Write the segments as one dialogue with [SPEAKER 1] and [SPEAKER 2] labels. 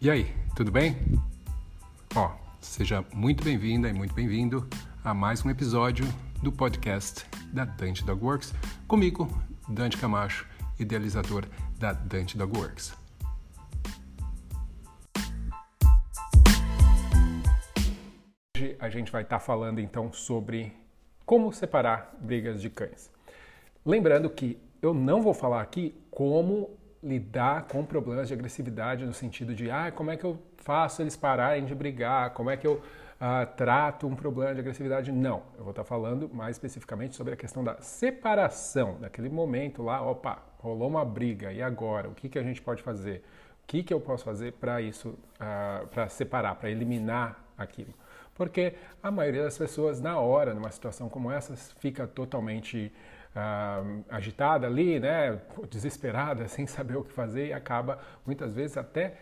[SPEAKER 1] E aí, tudo bem? Ó, seja muito bem-vinda e muito bem-vindo a mais um episódio do podcast da Dante Dog Works, comigo, Dante Camacho, idealizador da Dante Dog Works. Hoje a gente vai estar falando então sobre como separar brigas de cães. Lembrando que eu não vou falar aqui como lidar com problemas de agressividade no sentido de ah, como é que eu faço eles pararem de brigar, como é que eu uh, trato um problema de agressividade. Não, eu vou estar falando mais especificamente sobre a questão da separação, daquele momento lá, opa, rolou uma briga, e agora? O que, que a gente pode fazer? O que, que eu posso fazer para isso, uh, para separar, para eliminar aquilo? Porque a maioria das pessoas, na hora, numa situação como essa, fica totalmente uh, agitada ali, né, desesperada, sem saber o que fazer e acaba muitas vezes até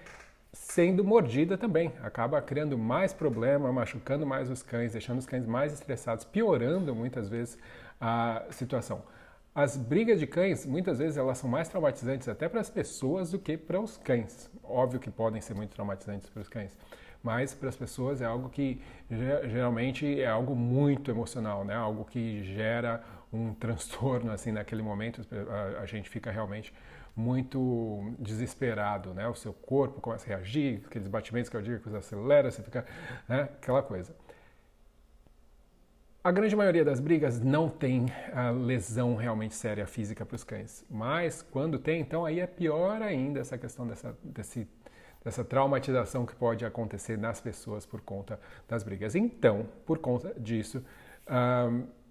[SPEAKER 1] sendo mordida também. Acaba criando mais problema, machucando mais os cães, deixando os cães mais estressados, piorando muitas vezes a situação. As brigas de cães, muitas vezes, elas são mais traumatizantes até para as pessoas do que para os cães. Óbvio que podem ser muito traumatizantes para os cães, mas para as pessoas é algo que geralmente é algo muito emocional, né? Algo que gera um transtorno assim naquele momento, a, a, gente fica realmente muito desesperado, né? O seu corpo começa a reagir, aqueles batimentos cardíacos acelera, você fica, né? aquela coisa. A grande maioria das brigas não tem a lesão realmente séria física para os cães, mas quando tem, então aí é pior ainda essa questão dessa, desse, dessa traumatização que pode acontecer nas pessoas por conta das brigas. Então, por conta disso,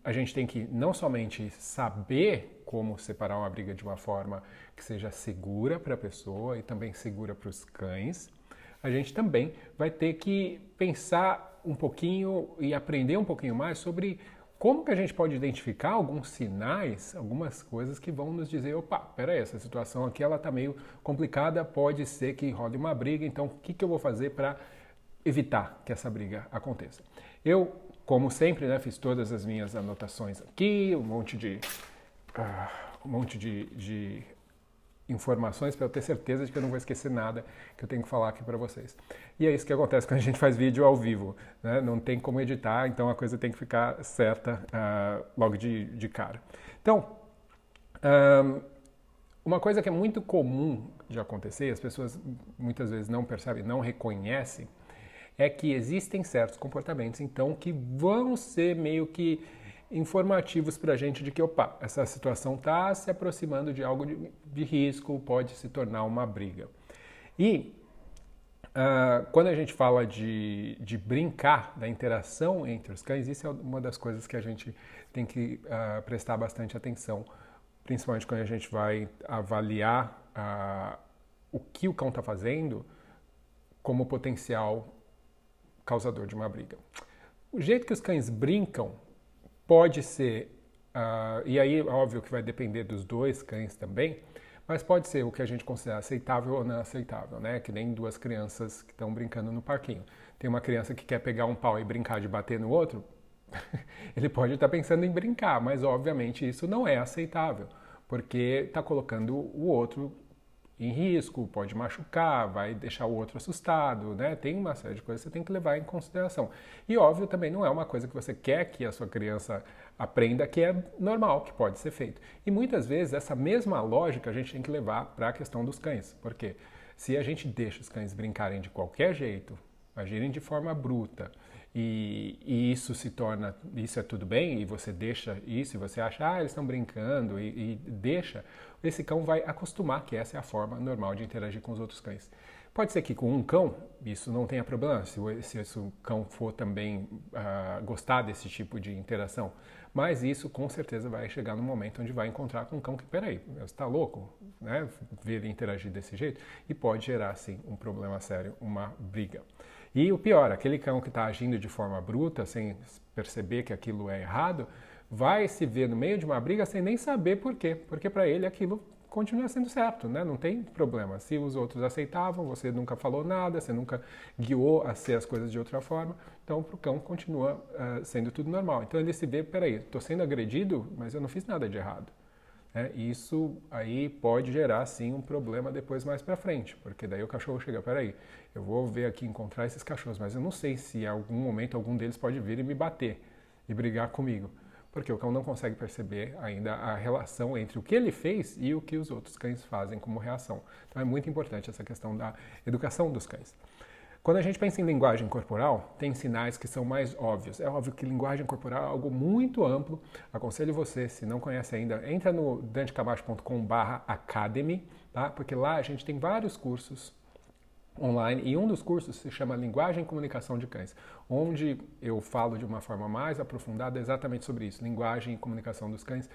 [SPEAKER 1] a gente tem que não somente saber como separar uma briga de uma forma que seja segura para a pessoa e também segura para os cães, a gente também vai ter que pensar um pouquinho e aprender um pouquinho mais sobre como que a gente pode identificar alguns sinais, algumas coisas que vão nos dizer, opa, peraí, essa situação aqui ela está meio complicada, pode ser que role uma briga, então o que, que eu vou fazer para evitar que essa briga aconteça? Eu como sempre, né, fiz todas as minhas anotações aqui, um monte de, uh, um monte de, de informações para eu ter certeza de que eu não vou esquecer nada que eu tenho que falar aqui para vocês. E é isso que acontece quando a gente faz vídeo ao vivo, né? não tem como editar, então a coisa tem que ficar certa uh, logo de, de cara. Então, um, uma coisa que é muito comum de acontecer, as pessoas muitas vezes não percebem, não reconhecem, é que existem certos comportamentos, então, que vão ser meio que informativos para a gente de que, opa, essa situação está se aproximando de algo de, de, risco, pode se tornar uma briga. E uh, quando a gente fala de, de, brincar, da interação entre os cães, isso é uma das coisas que a gente tem que uh, prestar bastante atenção, principalmente quando a gente vai avaliar uh, o que o cão está fazendo como potencial causador de uma briga. O jeito que os cães brincam pode ser, uh, e aí óbvio que vai depender dos dois cães também, mas pode ser o que a gente considera aceitável ou não aceitável, né? Que nem duas crianças que estão brincando no parquinho. Tem uma criança que quer pegar um pau e brincar de bater no outro, ele pode estar pensando em brincar, mas obviamente isso não é aceitável, porque está colocando o outro em risco, pode machucar, vai deixar o outro assustado, né? Tem uma série de coisas que você tem que levar em consideração. E óbvio, também não é uma coisa que você quer que a sua criança aprenda que é normal, que pode ser feito. E muitas vezes essa mesma lógica a gente tem que levar para a questão dos cães. Porque se a gente deixa os cães brincarem de qualquer jeito, agirem de forma bruta, e, e, isso se torna, isso é tudo bem, e você deixa isso, e você acha, ah, eles estão brincando, e, e, deixa, esse cão vai acostumar que essa é a forma normal de interagir com os outros cães. Pode ser que com um cão isso não tenha problema, se, se esse cão for também uh, gostar desse tipo de interação, mas isso com certeza vai chegar no momento onde vai encontrar com um cão que, peraí, você está louco, né? Ver ele interagir desse jeito, e pode gerar, sim, um problema sério, uma briga. E o pior, aquele cão que está agindo de forma bruta, sem perceber que aquilo é errado, vai se ver no meio de uma briga sem nem saber por quê. Porque para ele aquilo continua sendo certo, né? Não tem problema. Se os outros aceitavam, você nunca falou nada, você nunca guiou a ser as coisas de outra forma, então para o cão continua uh, sendo tudo normal. Então ele se vê, peraí, estou sendo agredido, mas eu não fiz nada de errado. E isso aí pode gerar sim um problema depois mais para frente, porque daí o cachorro chega, peraí, eu vou ver aqui encontrar esses cachorros, mas eu não sei se em algum momento algum deles pode vir e me bater e brigar comigo, porque o cão não consegue perceber ainda a relação entre o que ele fez e o que os outros cães fazem como reação. Então é muito importante essa questão da educação dos cães. Quando a gente pensa em linguagem corporal, tem sinais que são mais óbvios. É óbvio que linguagem corporal é algo muito amplo. Aconselho você, se não conhece ainda, entra no dantecamacho.com/academy, tá? Porque lá a gente tem vários cursos online e um dos cursos se chama Linguagem e Comunicação de Cães, onde eu falo de uma forma mais aprofundada exatamente sobre isso, linguagem e comunicação dos cães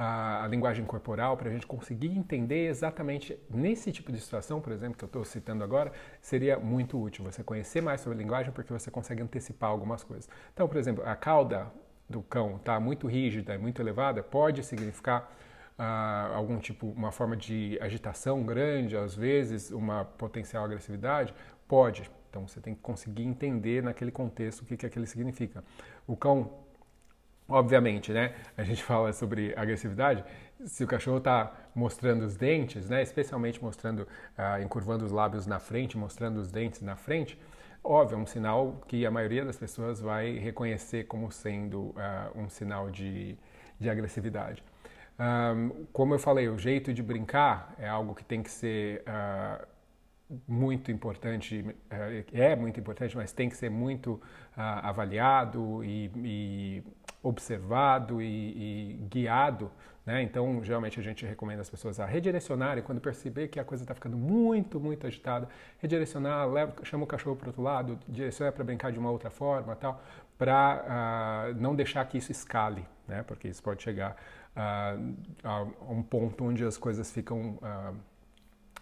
[SPEAKER 1] a, a linguagem corporal para a gente conseguir entender exatamente nesse tipo de situação, por exemplo, que eu estou citando agora, seria muito útil você conhecer mais sobre a linguagem porque você consegue antecipar algumas coisas. Então, por exemplo, a cauda do cão está muito rígida e muito elevada, pode significar uh, algum tipo, uma forma de agitação grande, às vezes uma potencial agressividade? Pode. Então você tem que conseguir entender naquele contexto o que, que aquilo significa. O cão Obviamente, né? A gente fala sobre agressividade. Se o cachorro está mostrando os dentes, né? Especialmente mostrando, uh, encurvando os lábios na frente, mostrando os dentes na frente, óbvio, é um sinal que a maioria das pessoas vai reconhecer como sendo uh, um sinal de, de agressividade. Um, como eu falei, o jeito de brincar é algo que tem que ser uh, muito importante, é muito importante, mas tem que ser muito avaliado e, e observado e, e guiado, né? Então, geralmente a gente recomenda as pessoas a redirecionarem quando perceber que a coisa está ficando muito, muito agitada, redirecionar, leva, chama o cachorro para outro lado, direciona para brincar de uma outra forma, tal, para uh, ah, não deixar que isso escale, né? Porque isso pode chegar a um ponto onde as coisas ficam uh,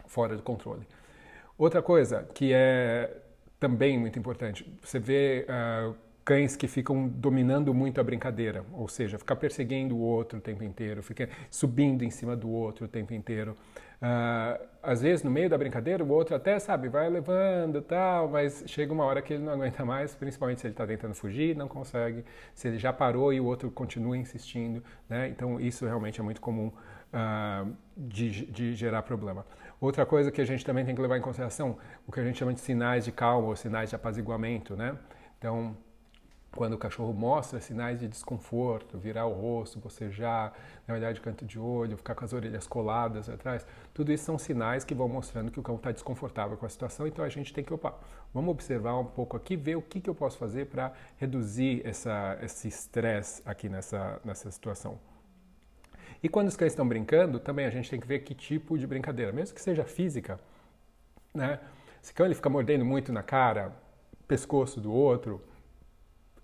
[SPEAKER 1] fora do controle. Outra coisa que é também muito importante, você vê cães que ficam dominando muito a brincadeira, ou seja, ficar perseguindo o outro o tempo inteiro, ficar subindo em cima do outro o tempo inteiro. Uh, às vezes, no meio da brincadeira, o outro até, sabe, vai levando tal, mas chega uma hora que ele não aguenta mais, principalmente se ele está tentando fugir, não consegue, se ele já parou e o outro continua insistindo, né? Então, isso realmente é muito comum uh, de, de gerar problema. Outra coisa que a gente também tem que levar em consideração, o que a gente chama de sinais de calma ou sinais de apaziguamento, né? Então, quando o cachorro mostra sinais de desconforto, virar o rosto, bocejar, na olhar de canto de olho, ficar com as orelhas coladas atrás, tudo isso são sinais que vão mostrando que o cão está desconfortável com a situação, então a gente tem que, opa, vamos observar um pouco aqui, ver o que, que eu posso fazer para reduzir essa, esse estresse aqui nessa, nessa situação. E quando os cães estão brincando, também a gente tem que ver que tipo de brincadeira, mesmo que seja física, né? Se o cão ele fica mordendo muito na cara, pescoço do outro,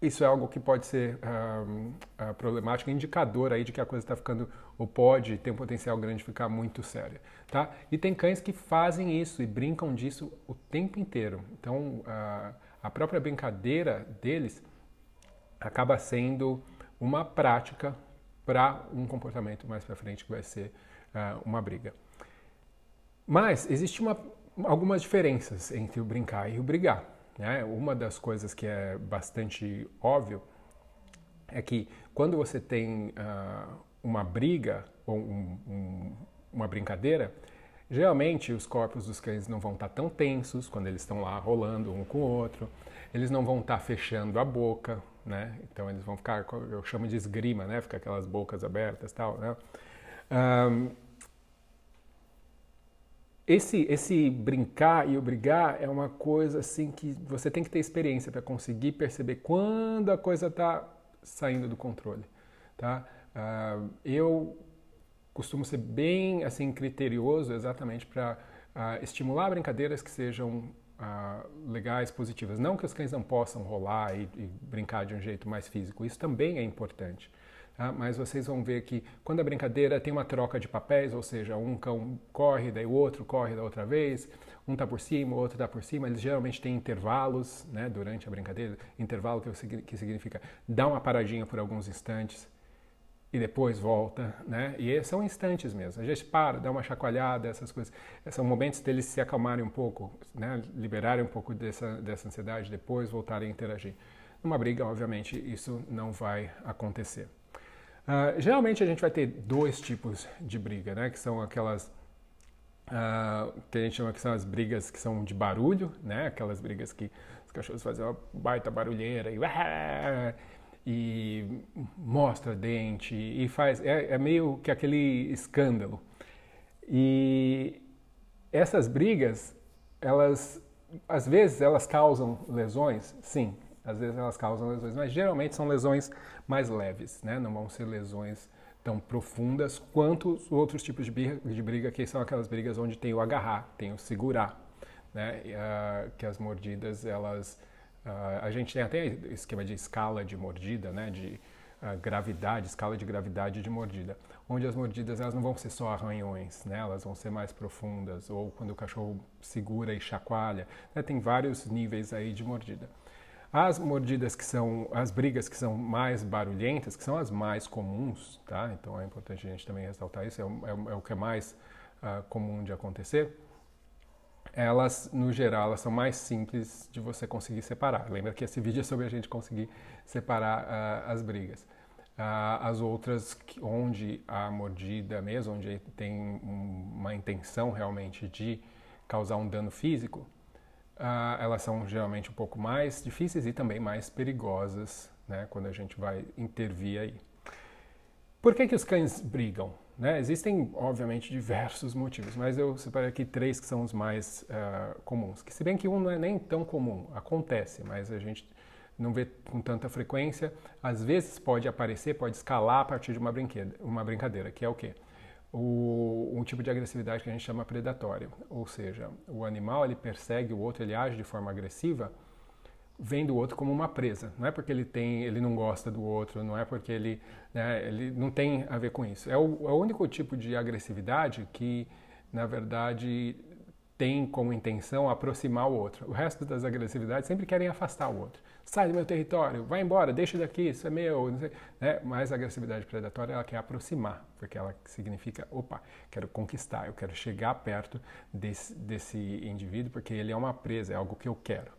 [SPEAKER 1] isso é algo que pode ser um, uh, problemático, indicador aí de que a coisa está ficando, ou pode ter um potencial grande de ficar muito séria, tá? E tem cães que fazem isso e brincam disso o tempo inteiro. Então, uh, a própria brincadeira deles acaba sendo uma prática para um comportamento mais para frente que vai ser uh, uma briga. Mas existe algumas diferenças entre o brincar e o brigar. Né? Uma das coisas que é bastante óbvio é que quando você tem uh, uma briga ou um, um, uma brincadeira, geralmente os corpos dos cães não vão estar tão tensos quando eles estão lá rolando um com o outro, eles não vão estar fechando a boca, né? Então eles vão ficar, eu chamo de esgrima, né? Ficar aquelas bocas abertas, tal, né? Um, esse, esse brincar e obrigar é uma coisa assim que você tem que ter experiência para conseguir perceber quando a coisa está saindo do controle, tá? Uh, eu costumo ser bem assim criterioso exatamente para uh, ah, estimular brincadeiras que sejam uh, legais, positivas. Não que os cães não possam rolar e, e brincar de um jeito mais físico, isso também é importante. Tá? Mas vocês vão ver que quando a brincadeira tem uma troca de papéis, ou seja, um cão corre, daí o outro corre da outra vez, um está por cima, o outro está por cima, eles geralmente têm intervalos né, durante a brincadeira, intervalo que, que significa dar uma paradinha por alguns instantes e depois volta, né? E são instantes mesmo. A gente para, dá uma chacoalhada, essas coisas. São momentos deles se acalmarem um pouco, né? Liberarem um pouco dessa, dessa ansiedade, depois voltarem a interagir. Numa briga, obviamente, isso não vai acontecer. Uh, geralmente a gente vai ter dois tipos de briga, né? Que são aquelas uh, que a gente chama que são as brigas que são de barulho, né? Aquelas brigas que os cachorros fazem uma baita barulheira e, e mostra dente e faz é, é meio que aquele escândalo. E essas brigas, elas às vezes elas causam lesões, sim, às vezes elas causam lesões, mas geralmente são lesões mais leves, né? Não vão ser lesões tão profundas quanto os outros tipos de briga, de briga que são aquelas brigas onde tem o agarrar, tem o segurar, né? E, uh, que as mordidas, elas... Uh, a gente tem até esquema de escala de mordida, né? De uh, gravidade, escala de gravidade de mordida, onde as mordidas elas não vão ser só arranhões, né? Elas vão ser mais profundas, ou quando o cachorro segura e chacoalha, né? Tem vários níveis aí de mordida. As mordidas que são, as brigas que são mais barulhentas, que são as mais comuns, tá? Então é importante a gente também ressaltar isso, é, o, é, é o que é mais uh, comum de acontecer. Elas, no geral, elas são mais simples de você conseguir separar. Lembra que esse vídeo é sobre a gente conseguir separar uh, as brigas. Uh, as outras, onde a mordida mesmo, onde tem uma intenção realmente de causar um dano físico, ah, elas são geralmente um pouco mais difíceis e também mais perigosas né, quando a gente vai intervir aí. Por que, que os cães brigam? Né? Existem, obviamente, diversos motivos, mas eu separei aqui três que são os mais uh, comuns. Que se bem que um não é nem tão comum, acontece, mas a gente não vê com tanta frequência. Às vezes pode aparecer, pode escalar a partir de uma, uma brincadeira, que é o quê? O, um tipo de agressividade que a gente chama predatória, ou seja, o animal ele persegue o outro, ele age de forma agressiva, vendo o outro como uma presa. Não é porque ele tem, ele não gosta do outro, não é porque ele, né, ele não tem a ver com isso. É o, é o único tipo de agressividade que, na verdade, tem como intenção aproximar o outro. O resto das agressividades sempre querem afastar o outro sai do meu território, vai embora, deixa daqui, isso é meu. Né? Mas a agressividade predatória ela quer aproximar, porque ela significa, opa, quero conquistar, eu quero chegar perto desse, desse indivíduo, porque ele é uma presa, é algo que eu quero.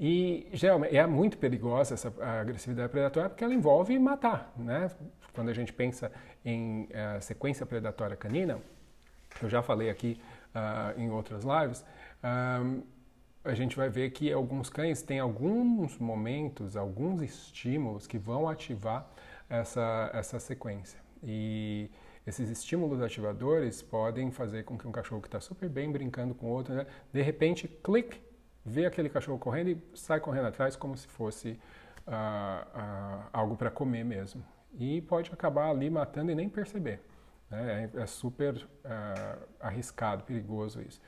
[SPEAKER 1] E geralmente é muito perigosa essa agressividade predatória porque ela envolve matar, né? Quando a gente pensa em uh, sequência predatória canina, eu já falei aqui uh, em outras lives, um, a gente vai ver que alguns cães têm alguns momentos, alguns estímulos que vão ativar essa, essa sequência. E esses estímulos ativadores podem fazer com que um cachorro que está super bem brincando com outro, né, de repente, clique, vê aquele cachorro correndo e sai correndo atrás como se fosse uh, uh, algo para comer mesmo. E pode acabar ali matando e nem perceber. Né? É, é, super uh, arriscado, perigoso isso.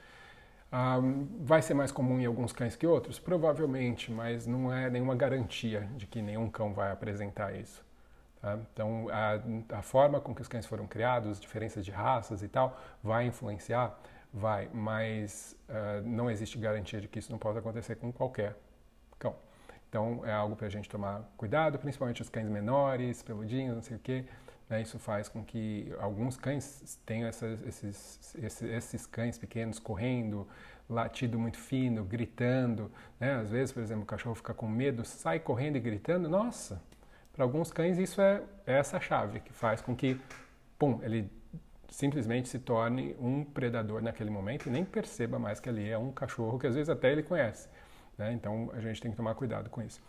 [SPEAKER 1] Um, vai ser mais comum em alguns cães que outros? Provavelmente, mas não é nenhuma garantia de que nenhum cão vai apresentar isso. Tá? Então, a, a, forma com que os cães foram criados, diferenças de raças e tal, vai influenciar? Vai, mas uh, não existe garantia de que isso não possa acontecer com qualquer cão. Então, é algo para a gente tomar cuidado, principalmente os cães menores, peludinhos, não sei o quê. Né? Isso faz com que alguns cães tenham essas, esses, esses, cães pequenos correndo, latido muito fino, gritando. Né? Às vezes, por exemplo, o cachorro fica com medo, sai correndo e gritando. Nossa, para alguns cães isso é, é essa chave que faz com que, pum, ele simplesmente se torne um predador naquele momento e nem perceba mais que ali é um cachorro que às vezes até ele conhece. Né? Então a gente tem que tomar cuidado com isso.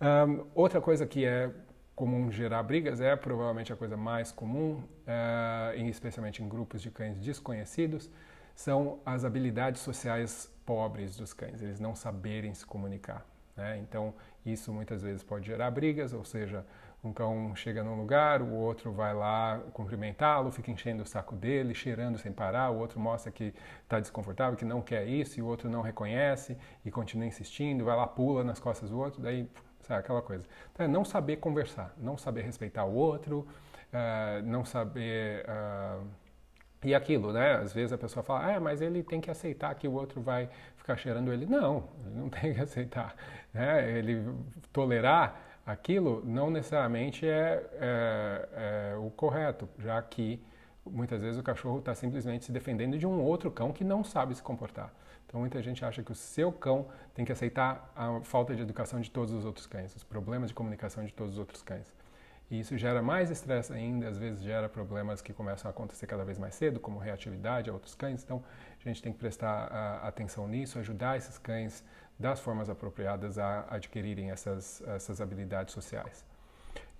[SPEAKER 1] Um, outra coisa que é comum gerar brigas, é provavelmente a coisa mais comum, uh, especialmente em grupos de cães desconhecidos, são as habilidades sociais pobres dos cães, eles não saberem se comunicar. Né? Então, isso muitas vezes pode gerar brigas, ou seja, um cão chega num lugar, o outro vai lá cumprimentá-lo, fica enchendo o saco dele, cheirando sem parar, o outro mostra que está desconfortável, que não quer isso, e o outro não reconhece e continua insistindo, vai lá, pula nas costas do outro, daí sabe? Aquela coisa. Então, é não saber conversar, não saber respeitar o outro, uh, não saber. Uh, e aquilo, né? Às vezes a pessoa fala, ah, mas ele tem que aceitar que o outro vai ficar cheirando ele. Não, ele não tem que aceitar. Né? Ele tolerar aquilo não necessariamente é, é, é o correto, já que muitas vezes o cachorro está simplesmente se defendendo de um outro cão que não sabe se comportar. Então muita gente acha que o seu cão tem que aceitar a falta de educação de todos os outros cães, os problemas de comunicação de todos os outros cães. E isso gera mais estresse ainda, às vezes gera problemas que começam a acontecer cada vez mais cedo, como reatividade a outros cães. Então, a gente tem que prestar uh, atenção nisso, ajudar esses cães das formas apropriadas a adquirirem essas, essas habilidades sociais.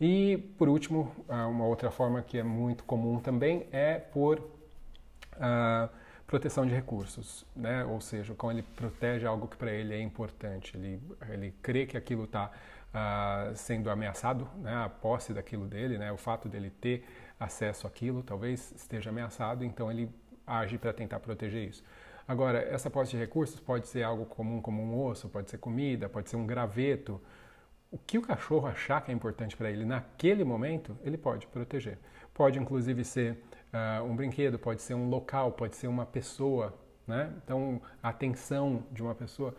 [SPEAKER 1] E, por último, uh, uma outra forma que é muito comum também é por uh, proteção de recursos, né? ou seja, quando ele protege algo que para ele é importante, ele, ele crê que aquilo está uh, sendo ameaçado, né? a posse daquilo dele, né? o fato dele ter acesso àquilo talvez esteja ameaçado, então ele age para tentar proteger isso. Agora, essa posse de recursos pode ser algo comum como um osso, pode ser comida, pode ser um graveto. O que o cachorro achar que é importante para ele naquele momento, ele pode proteger. Pode inclusive ser uh, um brinquedo, pode ser um local, pode ser uma pessoa, né? Então, a atenção de uma pessoa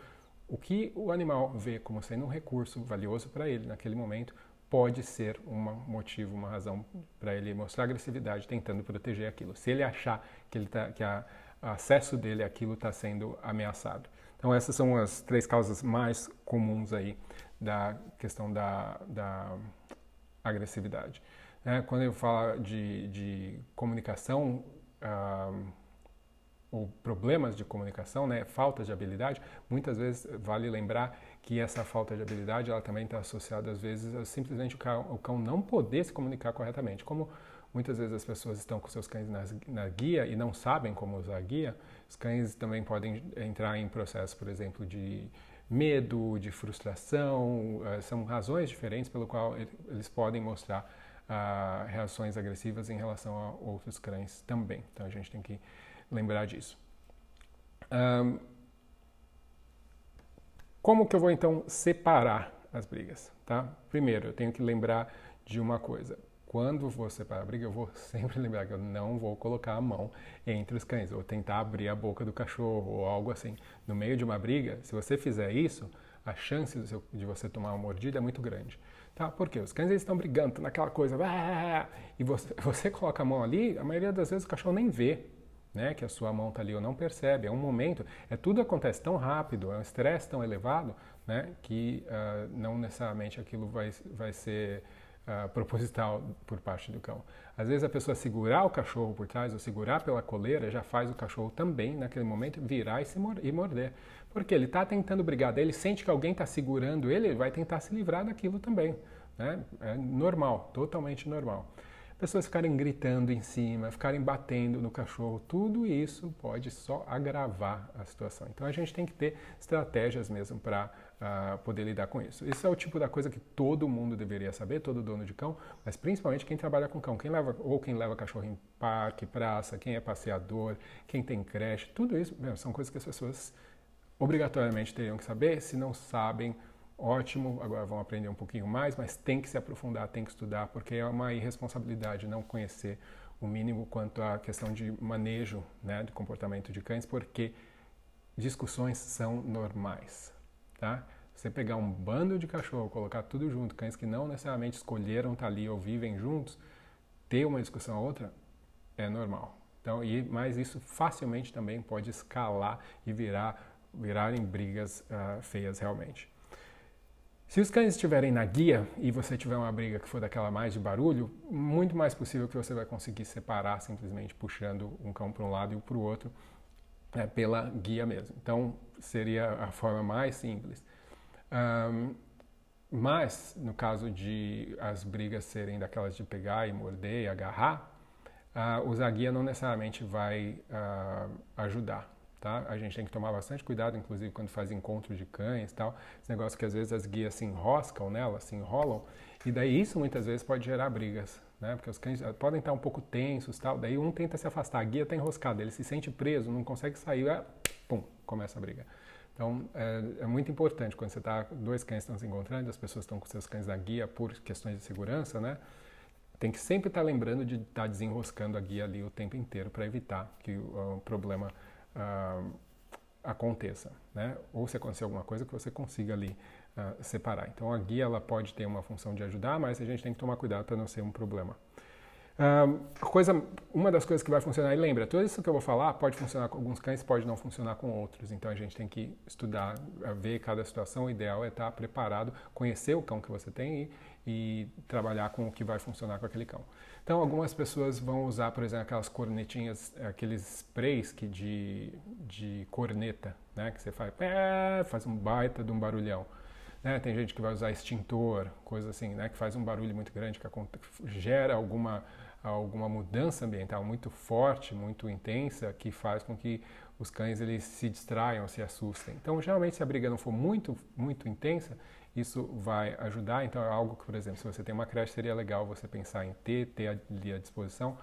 [SPEAKER 1] o que o animal vê como sendo um recurso valioso para ele naquele momento pode ser um motivo, uma razão para ele mostrar agressividade tentando proteger aquilo. Se ele achar que, ele tá, que a, acesso dele àquilo está sendo ameaçado. Então essas são as três causas mais comuns aí da questão da, da agressividade. É, quando eu falo de, de comunicação, ah, ou problemas de comunicação, né, falta de habilidade, muitas vezes vale lembrar que essa falta de habilidade ela também está associada às vezes a simplesmente o cão, o cão, não poder se comunicar corretamente. Como muitas vezes as pessoas estão com seus cães na, na, guia e não sabem como usar a guia, os cães também podem entrar em processos, por exemplo, de medo, de frustração, uh, são razões diferentes pelo qual eles podem mostrar uh, reações agressivas em relação a outros cães também. Então a gente tem que lembrar disso. Um, como que eu vou então separar as brigas? Tá? Primeiro, eu tenho que lembrar de uma coisa. Quando vou separar a briga, eu vou sempre lembrar que eu não vou colocar a mão entre os cães, ou tentar abrir a boca do cachorro, ou algo assim. No meio de uma briga, se você fizer isso, a chance de você tomar uma mordida é muito grande. Tá? Porque os cães eles estão brigando, naquela coisa, e você, você coloca a mão ali, a maioria das vezes o cachorro nem vê né, que a sua mão está ali ou não percebe. É um momento, é tudo acontece tão rápido, é um estresse tão elevado, né, que uh, não necessariamente aquilo vai, vai ser uh, proposital por parte do cão. Às vezes a pessoa segurar o cachorro por trás ou segurar pela coleira já faz o cachorro também, naquele momento, virar e, se mor e morder. Porque ele está tentando brigar, daí ele sente que alguém está segurando ele, ele vai tentar se livrar daquilo também. Né? É normal, totalmente normal pessoas ficarem gritando em cima, ficarem batendo no cachorro, tudo isso pode só agravar a situação. Então a gente tem que ter estratégias mesmo para uh, ah, poder lidar com isso. Isso é o tipo da coisa que todo mundo deveria saber, todo dono de cão, mas principalmente quem trabalha com cão, quem leva ou quem leva cachorro em parque, praça, quem é passeador, quem tem creche, tudo isso são coisas que as pessoas obrigatoriamente teriam que saber, se não sabem ótimo, agora vão aprender um pouquinho mais, mas tem que se aprofundar, tem que estudar, porque é uma irresponsabilidade não conhecer o mínimo quanto à questão de manejo né, do comportamento de cães, porque discussões são normais, tá? Você pegar um bando de cachorro, colocar tudo junto, cães que não necessariamente escolheram estar ali ou vivem juntos, ter uma discussão ou outra é normal. Então, e, mas isso facilmente também pode escalar e virar, virar em brigas uh, feias realmente. Se os cães estiverem na guia e você tiver uma briga que for daquela mais de barulho, muito mais possível que você vai conseguir separar simplesmente puxando um cão para um lado e para o outro é, pela guia mesmo. Então seria a forma mais simples. Um, mas no caso de as brigas serem daquelas de pegar e morder e agarrar, uh, usar guia não necessariamente vai uh, ajudar. Tá? A gente tem que tomar bastante cuidado, inclusive quando faz encontros de cães, tal. Esse negócio que às vezes as guias se enroscam nela, se enrolam, e daí isso muitas vezes pode gerar brigas, né? Porque os cães eh, podem estar um pouco tensos, tal. Daí um tenta se afastar, a guia está enroscada, ele se sente preso, não consegue sair, é, pum, começa a briga. Então é, é muito importante quando você está dois cães estão se encontrando, as pessoas estão com seus cães na guia por questões de segurança, né? Tem que sempre estar tá lembrando de estar tá desenroscando a guia ali o tempo inteiro para evitar que o problema uh, aconteça, né? Ou se acontecer alguma coisa que você consiga ali uh, separar. Então a guia ela pode ter uma função de ajudar, mas a gente tem que tomar cuidado para não ser um problema. Uh, coisa, uma das coisas que vai funcionar, e lembra, tudo isso que eu vou falar pode funcionar com alguns cães, pode não funcionar com outros. Então a gente tem que estudar, ver cada situação. O ideal é estar preparado, conhecer o cão que você tem e, e trabalhar com o que vai funcionar com aquele cão. Então, algumas pessoas vão usar, por exemplo, aquelas cornetinhas, aqueles sprays que de, de corneta, né? Que você faz, faz um baita de um barulhão. Né? Tem gente que vai usar extintor, coisa assim, né? Que faz um barulho muito grande, que gera alguma, alguma mudança ambiental muito forte, muito intensa, que faz com que os cães eles se distraiam, se assustem. Então, geralmente, se a briga não for muito, muito intensa, isso vai ajudar. Então, é algo que, por exemplo, se você tem uma creche, seria legal você pensar em ter, ter ali à disposição.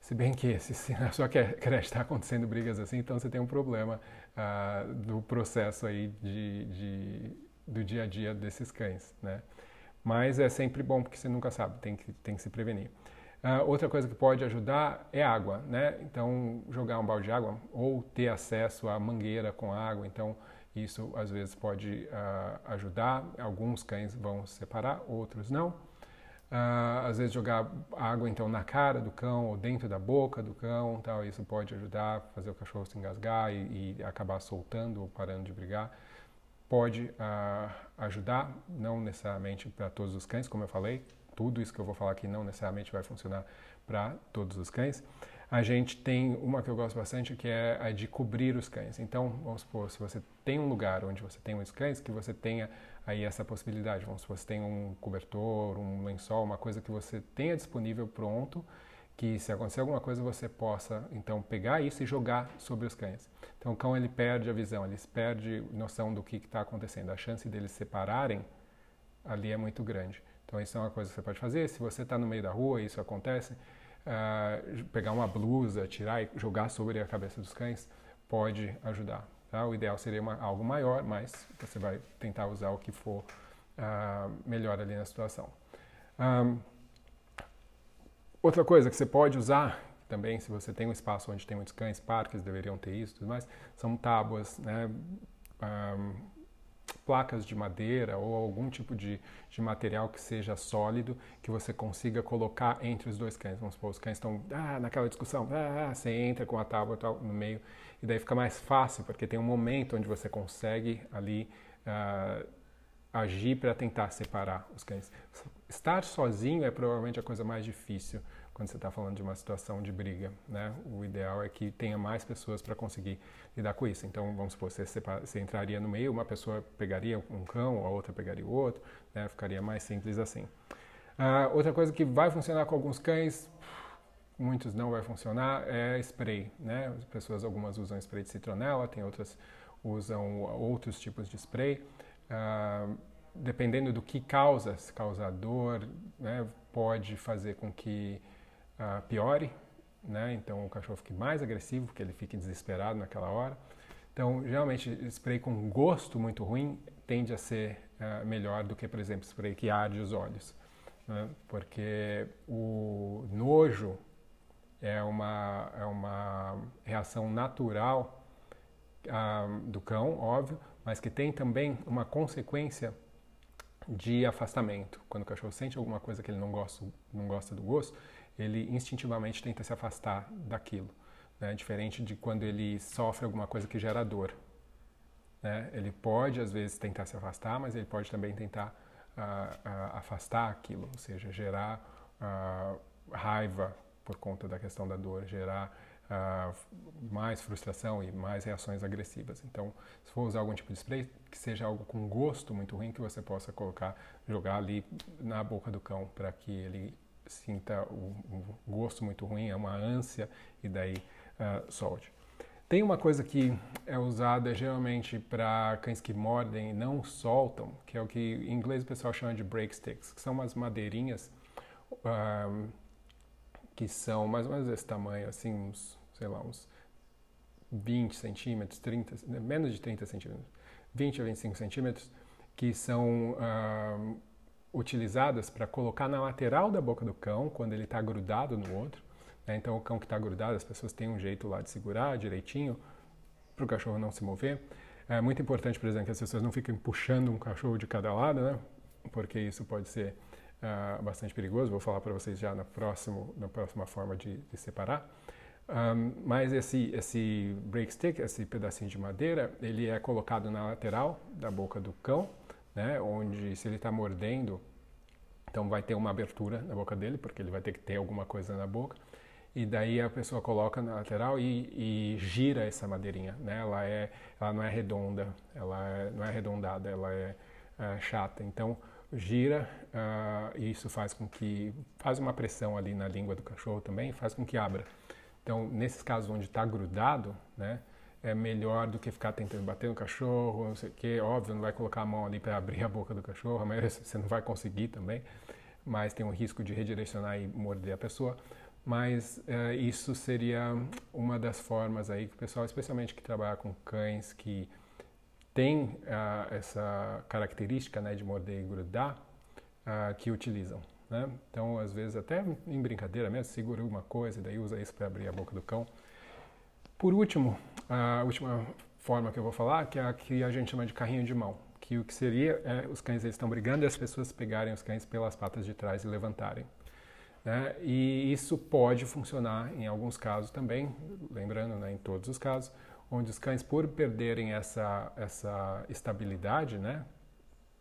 [SPEAKER 1] Se bem que se, se na sua creche está acontecendo brigas assim, então você tem um problema uh, do processo aí de, de, do dia a dia desses cães, né? Mas é sempre bom porque você nunca sabe, tem que, tem que se prevenir. Uh, outra coisa que pode ajudar é água, né? Então, jogar um balde de água ou ter acesso à mangueira com água. Então, isso às vezes pode uh, ajudar. Alguns cães vão separar, outros não. Uh, às vezes jogar água então na cara do cão ou dentro da boca do cão, tal, isso pode ajudar a fazer o cachorro se engasgar e, e acabar soltando ou parando de brigar. Pode uh, ajudar, não necessariamente para todos os cães, como eu falei, tudo isso que eu vou falar aqui não necessariamente vai funcionar para todos os cães a gente tem uma que eu gosto bastante que é a de cobrir os cães. Então, vamos supor, se você tem um lugar onde você tem os cães, que você tenha aí essa possibilidade. Vamos supor, você tem um cobertor, um lençol, uma coisa que você tenha disponível pronto, que se acontecer alguma coisa você possa então pegar isso e jogar sobre os cães. Então o cão ele perde a visão, ele perde noção do que está acontecendo. A chance deles separarem ali é muito grande. Então isso é uma coisa que você pode fazer. Se você está no meio da rua e isso acontece, uh, pegar uma blusa, tirar e jogar sobre a cabeça dos cães pode ajudar. Tá? O ideal seria uma, algo maior, mas você vai tentar usar o que for uh, melhor ali na situação. Um, outra coisa que você pode usar também, se você tem um espaço onde tem muitos cães, parques deveriam ter isso, tudo mais, são tábuas, né? Um, placas de madeira ou algum tipo de, de material que seja sólido que você consiga colocar entre os dois cães. Vamos supor, os cães estão ah, naquela discussão, ah, você entra com a tábua tal, no meio e daí fica mais fácil porque tem um momento onde você consegue ali uh, agir para tentar separar os cães. Estar sozinho é provavelmente a coisa mais difícil quando você está falando de uma situação de briga, né? O ideal é que tenha mais pessoas para conseguir lidar com isso. Então, vamos supor, você, você entraria no meio, uma pessoa pegaria um cão, a outra pegaria o outro, né? Ficaria mais simples assim. Uh, outra coisa que vai funcionar com alguns cães, muitos não vai funcionar, é spray, né? As pessoas, algumas usam spray de citronela, tem outras usam outros tipos de spray. Uh, dependendo do que causa, se causa dor, né, pode fazer com que uh, piore, né? Então o cachorro fique mais agressivo, porque ele fique desesperado naquela hora. Então, geralmente, spray com gosto muito ruim tende a ser uh, melhor do que, por exemplo, spray que arde os olhos, né? porque o nojo é uma, é uma reação natural uh, do cão, óbvio, mas que tem também uma consequência de afastamento. Quando o cachorro sente alguma coisa que ele não gosta, não gosta do gosto, ele instintivamente tenta se afastar daquilo. Né? Diferente de quando ele sofre alguma coisa que gera dor. Né? Ele pode, às vezes, tentar se afastar, mas ele pode também tentar uh, uh, afastar aquilo, ou seja, gerar uh, raiva por conta da questão da dor, gerar mais frustração e mais reações agressivas. Então, se for usar algum tipo de spray, que seja algo com gosto muito ruim que você possa colocar, jogar ali na boca do cão para que ele sinta um, gosto muito ruim, é uma ânsia e daí uh, solte. Tem uma coisa que é usada geralmente para cães que mordem e não soltam, que é o que em inglês o pessoal chama de break sticks, que são umas madeirinhas uh, que são mais ou menos desse tamanho, assim, uns, sei lá, uns 20 centímetros, 30, menos de 30 centímetros, 20 a 25 centímetros, que são uh, utilizadas para colocar na lateral da boca do cão, quando ele está grudado no outro. Né? Então, o cão que está grudado, as pessoas têm um jeito lá de segurar direitinho para o cachorro não se mover. É muito importante, por exemplo, que as pessoas não fiquem puxando um cachorro de cada lado, né? porque isso pode ser uh, bastante perigoso. Vou falar para vocês já na, próximo, na próxima forma de, de separar. Um, mas esse, esse break stick, esse pedacinho de madeira, ele é colocado na lateral da boca do cão, né, onde se ele está mordendo Então vai ter uma abertura na boca dele, porque ele vai ter que ter alguma coisa na boca. E daí a pessoa coloca na lateral e, e gira essa madeirinha, né? Ela, é, ela não é redonda, ela é, não é arredondada, ela é, é chata. Então gira uh, e isso faz com que faz uma pressão ali na língua do cachorro também, faz com que abra. Então nesses casos onde está grudado, né? É melhor do que ficar tentando bater no cachorro, não sei o quê. Óbvio, não vai colocar a mão ali para abrir a boca do cachorro, a maioria você não vai conseguir também, mas tem um risco de redirecionar e morder a pessoa. Mas é, isso seria uma das formas aí que o pessoal, especialmente que trabalha com cães que tem uh, essa característica né, de morder e grudar, uh, que utilizam. Né? Então, às vezes, até em brincadeira mesmo, segura uma coisa e daí usa isso para abrir a boca do cão. Por último, a última forma que eu vou falar, que é a que a gente chama de carrinho de mão, que o que seria é os cães eles estão brigando e as pessoas pegarem os cães pelas patas de trás e levantarem. Né? E isso pode funcionar em alguns casos também, lembrando, né, em todos os casos, onde os cães, por perderem essa, essa estabilidade, né,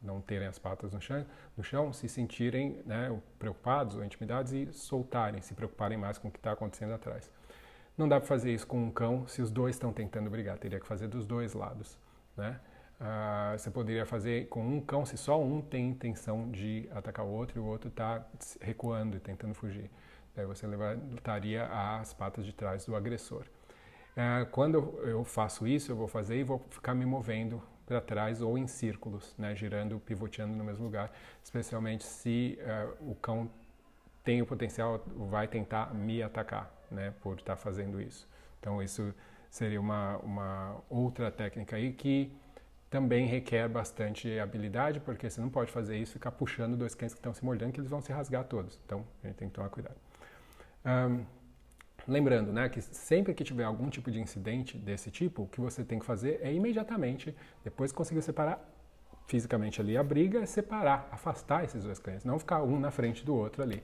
[SPEAKER 1] não terem as patas no chão, no chão se sentirem né, preocupados ou intimidados e soltarem, se preocuparem mais com o que está acontecendo atrás. Não dá para fazer isso com um cão se os dois estão tentando brigar, teria que fazer dos dois lados. Né? Ah, você poderia fazer com um cão se só um tem intenção de atacar o outro e o outro está recuando e tentando fugir. Daí você levantaria as patas de trás do agressor. Ah, quando eu faço isso, eu vou fazer e vou ficar me movendo para trás ou em círculos, né, girando, pivoteando no mesmo lugar, especialmente se uh, o cão tem o potencial, vai tentar me atacar né, por estar tá fazendo isso. Então isso seria uma, uma outra técnica aí que também requer bastante habilidade, porque você não pode fazer isso e ficar puxando dois cães que estão se mordendo, que eles vão se rasgar todos. Então a gente tem que tomar cuidado. Um, lembrando, né, que sempre que tiver algum tipo de incidente desse tipo, o que você tem que fazer é imediatamente, depois que conseguir separar fisicamente ali a briga, é separar, afastar esses dois cães, não ficar um na frente do outro ali.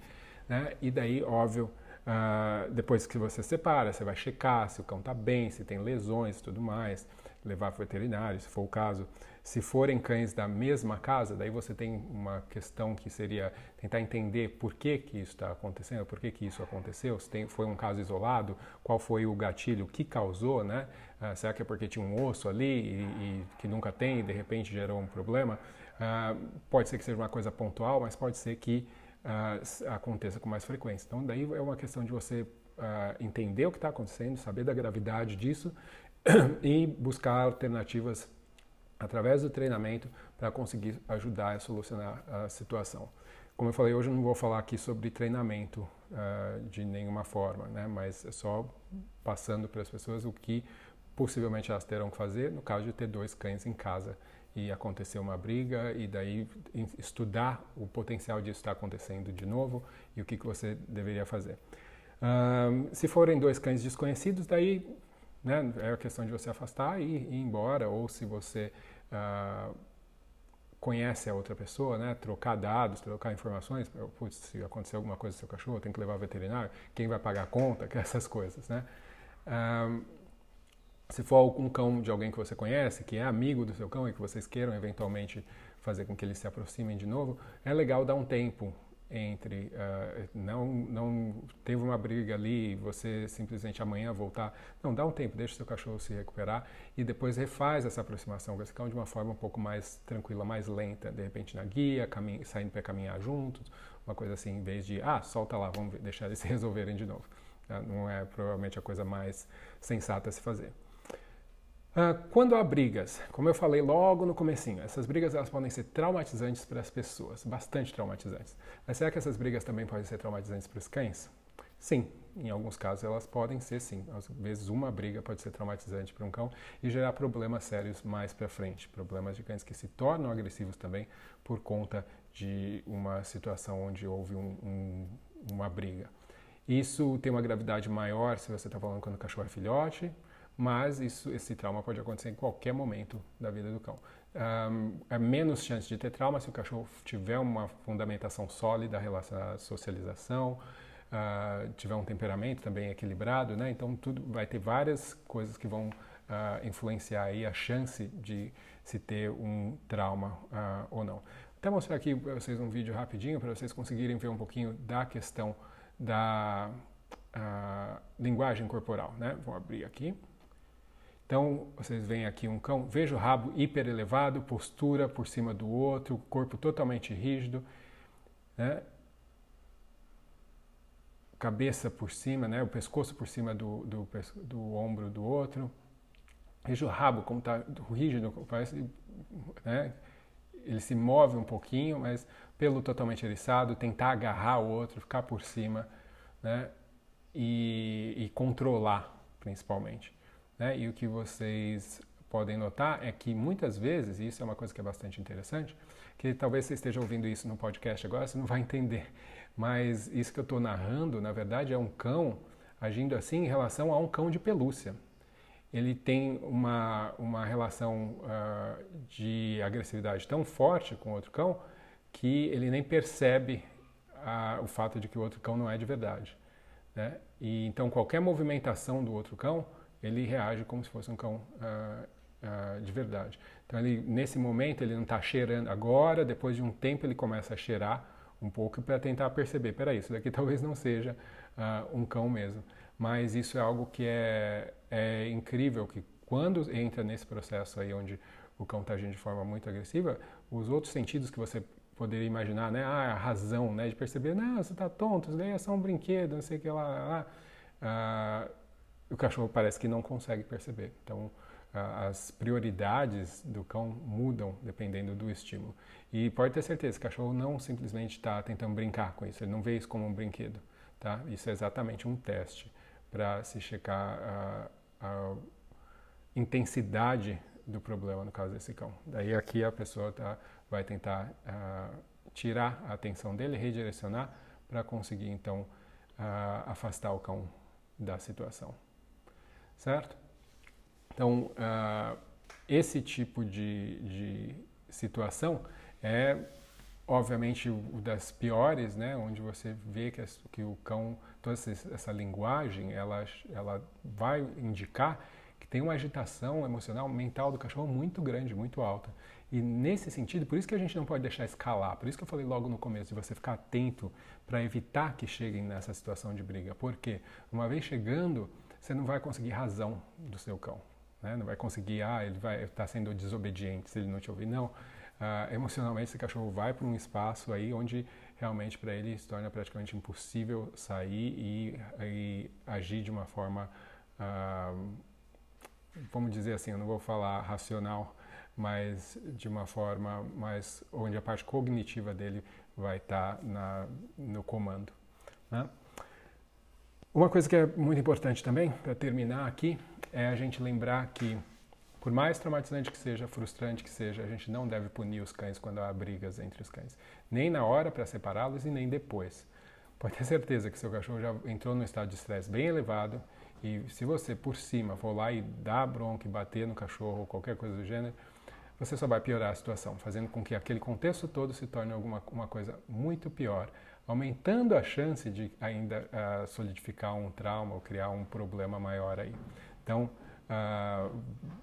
[SPEAKER 1] Né? E daí, óbvio, Uh, depois que você separa, você vai checar se o cão está bem, se tem lesões e tudo mais, levar para veterinário, se for o caso. Se forem cães da mesma casa, daí você tem uma questão que seria tentar entender por que, que isso está acontecendo, por que, que isso aconteceu, se tem, foi um caso isolado, qual foi o gatilho que causou, né? Uh, será que é porque tinha um osso ali e, e que nunca tem e de repente gerou um problema? Uh, pode ser que seja uma coisa pontual, mas pode ser que uh, aconteça com mais frequência. Então, daí é uma questão de você uh, entender o que está acontecendo, saber da gravidade disso e buscar alternativas através do treinamento para conseguir ajudar a solucionar a situação. Como eu falei, hoje eu não vou falar aqui sobre treinamento uh, de nenhuma forma, né? mas é só passando para as pessoas o que possivelmente elas terão que fazer no caso de ter dois cães em casa e acontecer uma briga e daí estudar o potencial disso estar acontecendo de novo e o que, que você deveria fazer. Um, se forem dois cães desconhecidos, daí né, é a questão de você afastar e ir embora, ou se você uh, conhece a outra pessoa, né, trocar dados, trocar informações, putz, se acontecer alguma coisa com seu cachorro, tem que levar ao veterinário, quem vai pagar a conta, essas coisas, né. Um, se for um cão de alguém que você conhece, que é amigo do seu cão e que vocês queiram eventualmente fazer com que eles se aproximem de novo, é legal dar um tempo entre uh, não não teve uma briga ali você simplesmente amanhã voltar não dá um tempo deixa o seu cachorro se recuperar e depois refaz essa aproximação com esse cão de uma forma um pouco mais tranquila mais lenta de repente na guia saindo para caminhar juntos uma coisa assim em vez de ah solta lá vamos deixar eles se resolverem de novo tá? não é provavelmente a coisa mais sensata a se fazer ah, quando há brigas, como eu falei logo no comecinho, essas brigas elas podem ser traumatizantes para as pessoas, bastante traumatizantes. Mas será que essas brigas também podem ser traumatizantes para os cães? Sim, em alguns casos elas podem ser sim. Às vezes uma briga pode ser traumatizante para um cão e gerar problemas sérios mais para frente, problemas de cães que se tornam agressivos também por conta de uma situação onde houve um, um, uma briga. Isso tem uma gravidade maior se você está falando quando o cachorro é filhote, mas isso, esse trauma pode acontecer em qualquer momento da vida do cão. Um, é menos chance de ter trauma se o cachorro tiver uma fundamentação sólida relacionada à socialização, uh, tiver um temperamento também equilibrado, né? Então tudo vai ter várias coisas que vão uh, influenciar aí a chance de se ter um trauma uh, ou não. até mostrar aqui para vocês um vídeo rapidinho para vocês conseguirem ver um pouquinho da questão da linguagem corporal, né? Vou abrir aqui. Então, vocês veem aqui um cão, veja o rabo hiper elevado, postura por cima do outro, corpo totalmente rígido, né? cabeça por cima, né? o pescoço por cima do, do, do ombro do outro. Veja o rabo como está rígido, parece, né? ele se move um pouquinho, mas pelo totalmente eriçado, tentar agarrar o outro, ficar por cima né? e, e controlar, principalmente. Né? E o que vocês podem notar é que muitas vezes, e isso é uma coisa que é bastante interessante, que talvez você esteja ouvindo isso no podcast agora, você não vai entender, mas isso que eu estou narrando, na verdade, é um cão agindo assim em relação a um cão de pelúcia. Ele tem uma, uma relação uh, de agressividade tão forte com outro cão que ele nem percebe uh, o fato de que o outro cão não é de verdade. Né? E então qualquer movimentação do outro cão ele reage como se fosse um cão uh, uh, de verdade. Então, ele, nesse momento, ele não está cheirando. Agora, depois de um tempo, ele começa a cheirar um pouco para tentar perceber: peraí, isso daqui talvez não seja uh, um cão mesmo. Mas isso é algo que é, é incrível, que quando entra nesse processo aí onde o cão está agindo de forma muito agressiva, os outros sentidos que você poderia imaginar, né? Ah, a razão, né? De perceber, não, você está tonto, isso daí é só um brinquedo, não sei o que lá, lá. lá o cachorro parece que não consegue perceber. Então, as prioridades do cão mudam dependendo do estímulo. E pode ter certeza, o cachorro não simplesmente está tentando brincar com isso, ele não vê isso como um brinquedo. Tá? Isso é exatamente um teste para se checar a, a, intensidade do problema no caso desse cão. Daí aqui a pessoa tá, vai tentar tirar a atenção dele, redirecionar para conseguir então afastar o cão da situação certo? Então, uh, esse tipo de, de situação é, obviamente, o das piores, né? Onde você vê que, que o cão, toda essa, essa linguagem, ela, ela vai indicar que tem uma agitação emocional, mental do cachorro muito grande, muito alta. E nesse sentido, por isso que a gente não pode deixar escalar, por isso que eu falei logo no começo, de você ficar atento para evitar que cheguem nessa situação de briga. Porque uma vez chegando, você não vai conseguir razão do seu cão. Né? Não vai conseguir, ah, ele vai estar tá sendo desobediente se ele não te ouvir. Não. Uh, emocionalmente, esse cachorro vai para um espaço aí onde realmente para ele se torna praticamente impossível sair e, e agir de uma forma, uh, vamos dizer assim, eu não vou falar racional, mas de uma forma mais onde a parte cognitiva dele vai estar tá no comando. Né? Uma coisa que é muito importante também, para terminar aqui, é a gente lembrar que, por mais traumatizante que seja, frustrante que seja, a gente não deve punir os cães quando há brigas entre os cães. Nem na hora para separá-los e nem depois. Pode ter certeza que seu cachorro já entrou num estado de estresse bem elevado e se você, por cima, for lá e dar bronca e bater no cachorro ou qualquer coisa do gênero, você só vai piorar a situação, fazendo com que aquele contexto todo se torne alguma uma coisa muito pior aumentando a chance de ainda uh, solidificar um trauma ou criar um problema maior aí. Então, uh,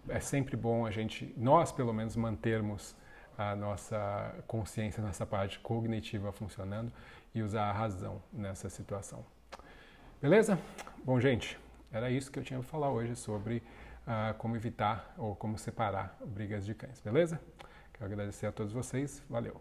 [SPEAKER 1] é sempre bom a gente, nós pelo menos, mantermos a nossa consciência, nossa parte cognitiva funcionando e usar a razão nessa situação. Beleza? Bom, gente, era isso que eu tinha para falar hoje sobre uh, como evitar ou como separar brigas de cães, beleza? Quero agradecer a todos vocês, valeu!